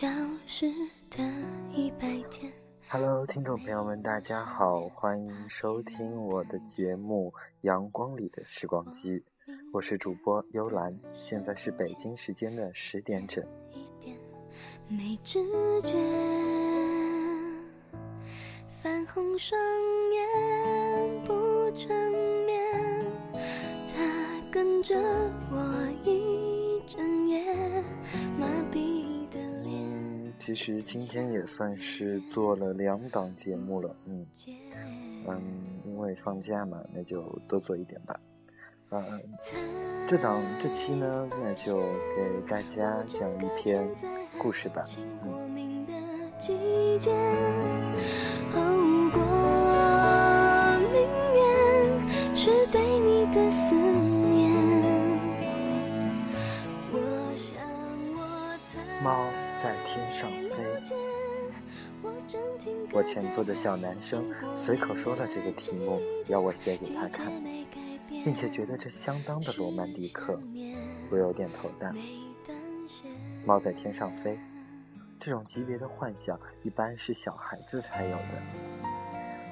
你消失的一百天。Hello，听众朋友们，大家好，欢迎收听我的节目《阳光里的时光机》，我是主播幽兰，现在是北京时间的十点整。没知觉，泛红双眼不成眠，他跟着我其实今天也算是做了两档节目了，嗯嗯，因为放假嘛，那就多做一点吧。嗯，这档这期呢，那就给大家讲一篇故事吧。嗯。猫。上飞。我前座的小男生随口说了这个题目，要我写给他看，并且觉得这相当的罗曼蒂克。我有点头大。猫在天上飞，这种级别的幻想一般是小孩子才有的，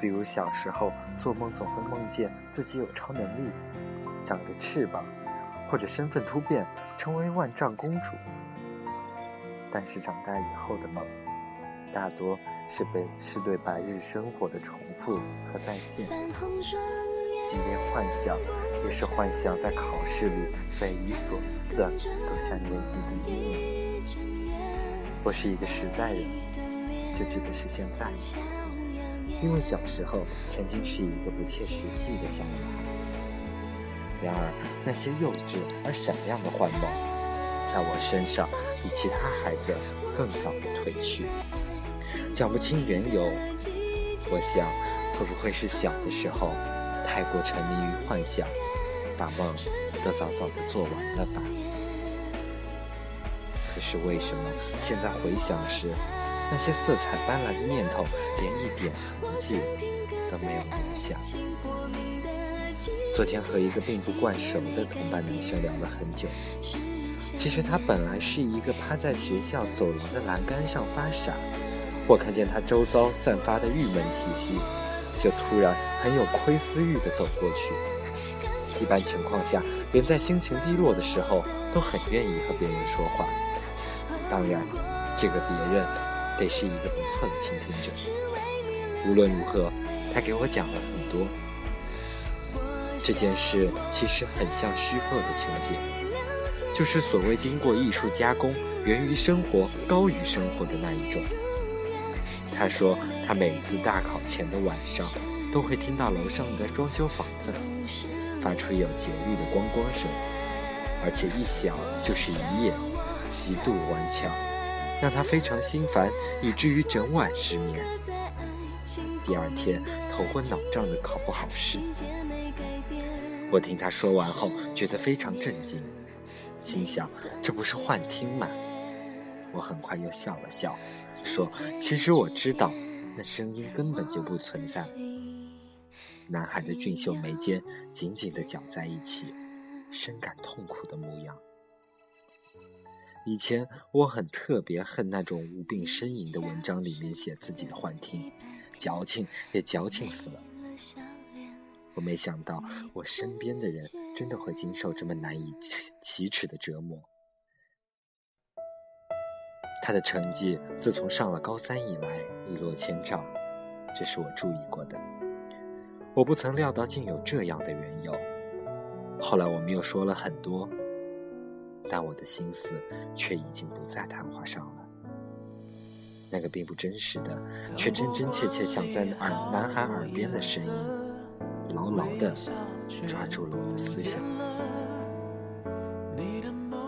比如小时候做梦总会梦见自己有超能力，长着翅膀，或者身份突变成为万丈公主。但是长大以后的梦，大多是被是对白日生活的重复和再现。即便幻想，也是幻想在考试里匪夷所思的，都像年级第一名。我是一个实在人，就指的是现在，因为小时候曾经是一个不切实际的小女孩。然而，那些幼稚而闪亮的幻梦。在我身上，比其他孩子更早的褪去，讲不清缘由。我想，会不会是小的时候太过沉迷于幻想，把梦都早早的做完了吧？可是为什么现在回想时，那些色彩斑斓的念头连一点痕迹都没有留下？昨天和一个并不惯熟的同班男生聊了很久。其实他本来是一个趴在学校走廊的栏杆上发傻，我看见他周遭散发的郁闷气息，就突然很有窥私欲的走过去。一般情况下，连在心情低落的时候都很愿意和别人说话。当然，这个别人得是一个不错的倾听者。无论如何，他给我讲了很多。这件事其实很像虚构的情节。就是所谓经过艺术加工、源于生活、高于生活的那一种。他说，他每次大考前的晚上，都会听到楼上在装修房子，发出有节律的咣咣声，而且一响就是一夜，极度顽强，让他非常心烦，以至于整晚失眠。第二天头昏脑胀的考不好试。我听他说完后，觉得非常震惊。心想，这不是幻听吗？我很快又笑了笑，说：“其实我知道，那声音根本就不存在。”男孩的俊秀眉间紧紧地绞在一起，深感痛苦的模样。以前我很特别恨那种无病呻吟的文章里面写自己的幻听，矫情也矫情死了。我没想到，我身边的人真的会经受这么难以启齿的折磨。他的成绩自从上了高三以来一落千丈，这是我注意过的。我不曾料到竟有这样的缘由。后来我们又说了很多，但我的心思却已经不在谈话上了。那个并不真实的，却真真切切想在耳男孩耳边的声音。牢牢地抓住了我的思想。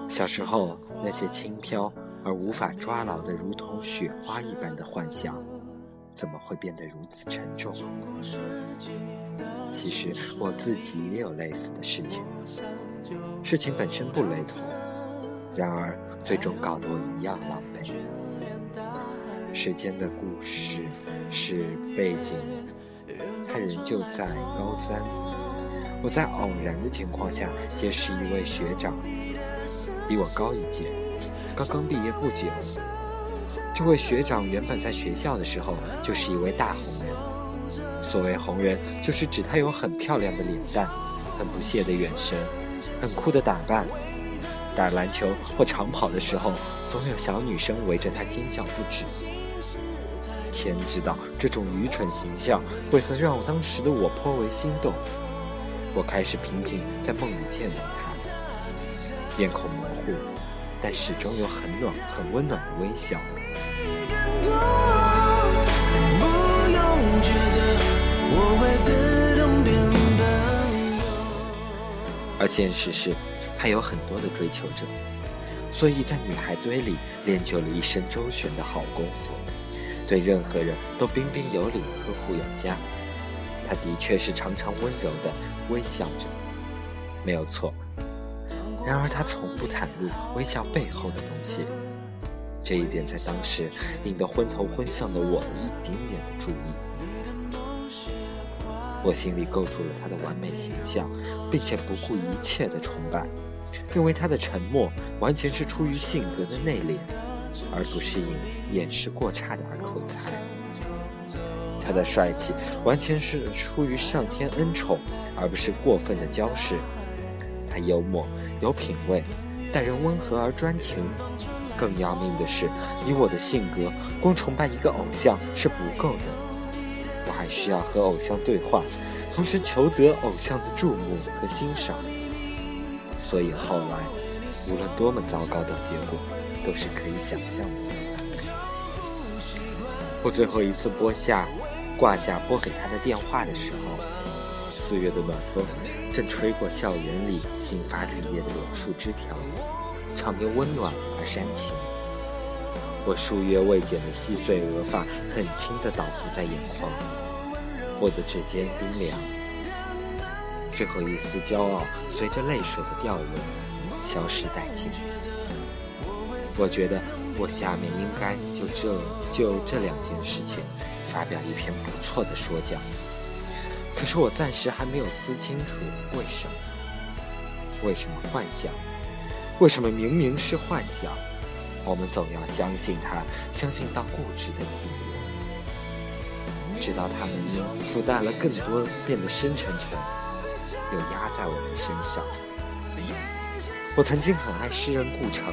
小时候那些轻飘而无法抓牢的，如同雪花一般的幻想，怎么会变得如此沉重？其实我自己也有类似的事情，事情本身不雷同，然而最终搞得我一样狼狈。时间的故事是背景。他人就在高三，我在偶然的情况下结识一位学长，比我高一届，刚刚毕业不久。这位学长原本在学校的时候就是一位大红人。所谓红人，就是指他有很漂亮的脸蛋，很不屑的眼神，很酷的打扮。打篮球或长跑的时候，总有小女生围着他尖叫不止。天知道，这种愚蠢形象为何让我当时的我颇为心动。我开始频频在梦里见到他，面孔模糊，但始终有很暖、很温暖的微笑。而现实是，他有很多的追求者，所以在女孩堆里练就了一身周旋的好功夫，对任何人都彬彬有礼、呵护有加。他的确是常常温柔的微笑着，没有错。然而他从不袒露微笑背后的东西，这一点在当时引得昏头昏向的我一丁点的注意。我心里构筑了他的完美形象，并且不顾一切的崇拜，认为他的沉默完全是出于性格的内敛，而不是因掩饰过差的儿口才。他的帅气完全是出于上天恩宠，而不是过分的骄饰。他幽默有品味，待人温和而专情。更要命的是，以我的性格，光崇拜一个偶像是不够的。我还需要和偶像对话，同时求得偶像的注目和欣赏。所以后来，无论多么糟糕的结果，都是可以想象的。我最后一次拨下、挂下拨给他的电话的时候，四月的暖风正吹过校园里新发绿叶的柳树枝条，场面温暖而煽情。我数月未剪的细碎额发，很轻地倒伏在眼眶。我的指尖冰凉，最后一丝骄傲随着泪水的掉落消失殆尽。我觉得我下面应该就这就这两件事情发表一篇不错的说教。可是我暂时还没有思清楚为什么？为什么幻想？为什么明明是幻想，我们总要相信它，相信到固执的地步？直到他们因附带了更多变得深沉沉，又压在我们身上。我曾经很爱诗人顾城，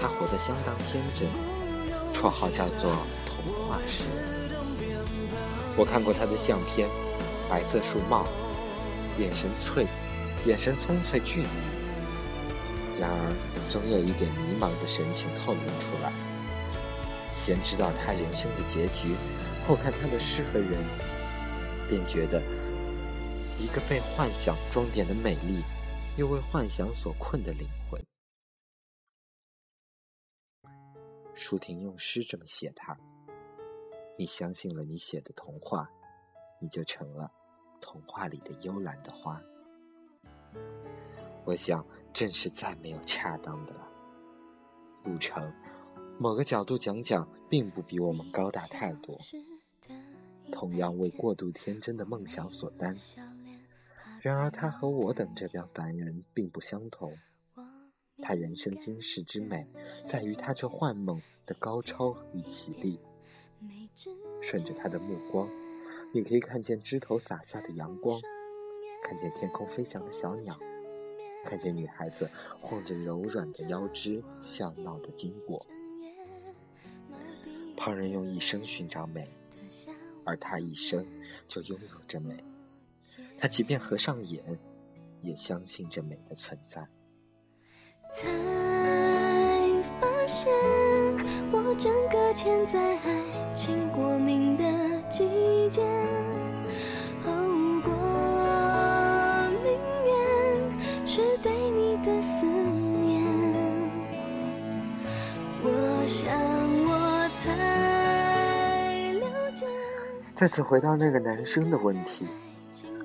他活得相当天真，绰号叫做童话师。我看过他的相片，白色树帽，眼神翠，眼神葱翠俊。然而，总有一点迷茫的神情透露出来。先知道他人生的结局。后看他的诗和人，便觉得一个被幻想装点的美丽，又为幻想所困的灵舒婷用诗这么写他：你相信了你写的童话，你就成了童话里的幽兰的花。我想，正是再没有恰当的了。路程，某个角度讲讲，并不比我们高大太多。同样为过度天真的梦想所担，然而他和我等这般凡人并不相同。他人生今世之美，在于他这幻梦的高超与绮丽。顺着他的目光，你可以看见枝头洒下的阳光，看见天空飞翔的小鸟，看见女孩子晃着柔软的腰肢笑闹的经过。旁人用一生寻找美。而他一生就拥有着美，他即便合上眼，也相信着美的存在。才发现，我整个潜在爱情过敏的季节。再次回到那个男生的问题，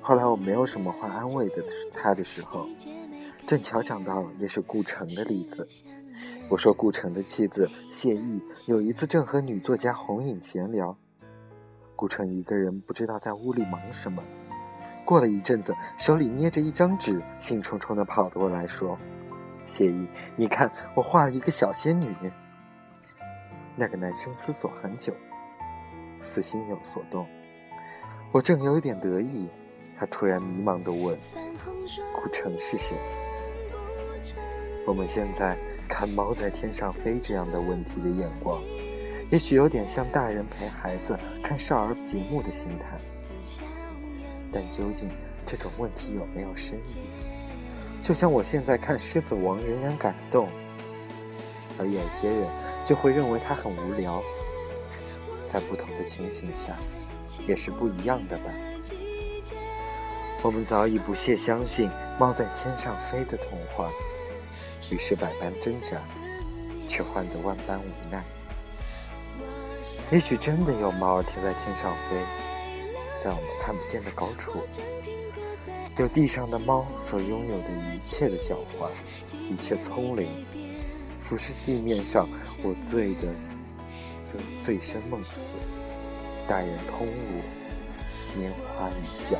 后来我没有什么话安慰的他的时候，正巧讲到也是顾城的例子。我说顾城的妻子谢意有一次正和女作家红影闲聊，顾城一个人不知道在屋里忙什么。过了一阵子，手里捏着一张纸，兴冲冲地跑过来说：“谢意，你看，我画了一个小仙女。那个男生思索很久，似心有所动。我正有点得意，他突然迷茫地问：“顾城是谁？”我们现在看猫在天上飞这样的问题的眼光，也许有点像大人陪孩子看少儿节目的心态。但究竟这种问题有没有深意？就像我现在看《狮子王》仍然感动，而有些人就会认为它很无聊。在不同的情形下，也是不一样的吧。我们早已不屑相信猫在天上飞的童话。于是百般挣扎，却换得万般无奈。也许真的有猫儿停在天上飞，在我们看不见的高处，有地上的猫所拥有的一切的狡猾，一切聪灵，俯视地面上我醉的醉生梦死，待人通悟，拈花一笑。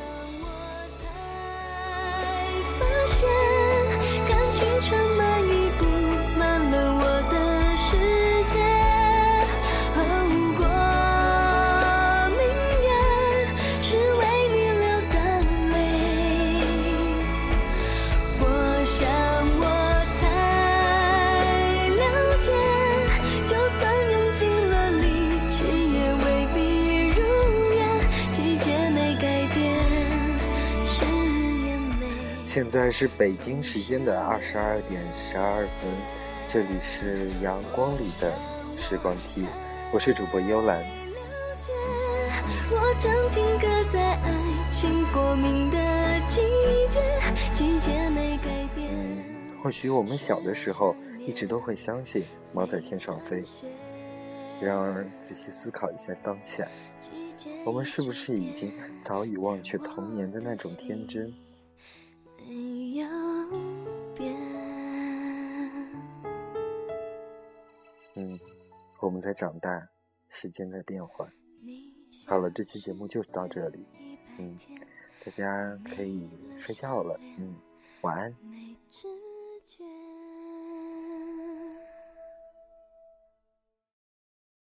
在是北京时间的二十二点十二分，这里是阳光里的时光梯，我是主播幽兰。或许我们小的时候一直都会相信猫在天上飞，然而仔细思考一下当下，我们是不是已经早已忘却童年的那种天真？我们在长大，时间在变换。好了，这期节目就到这里。嗯，大家可以睡觉了。嗯，晚安。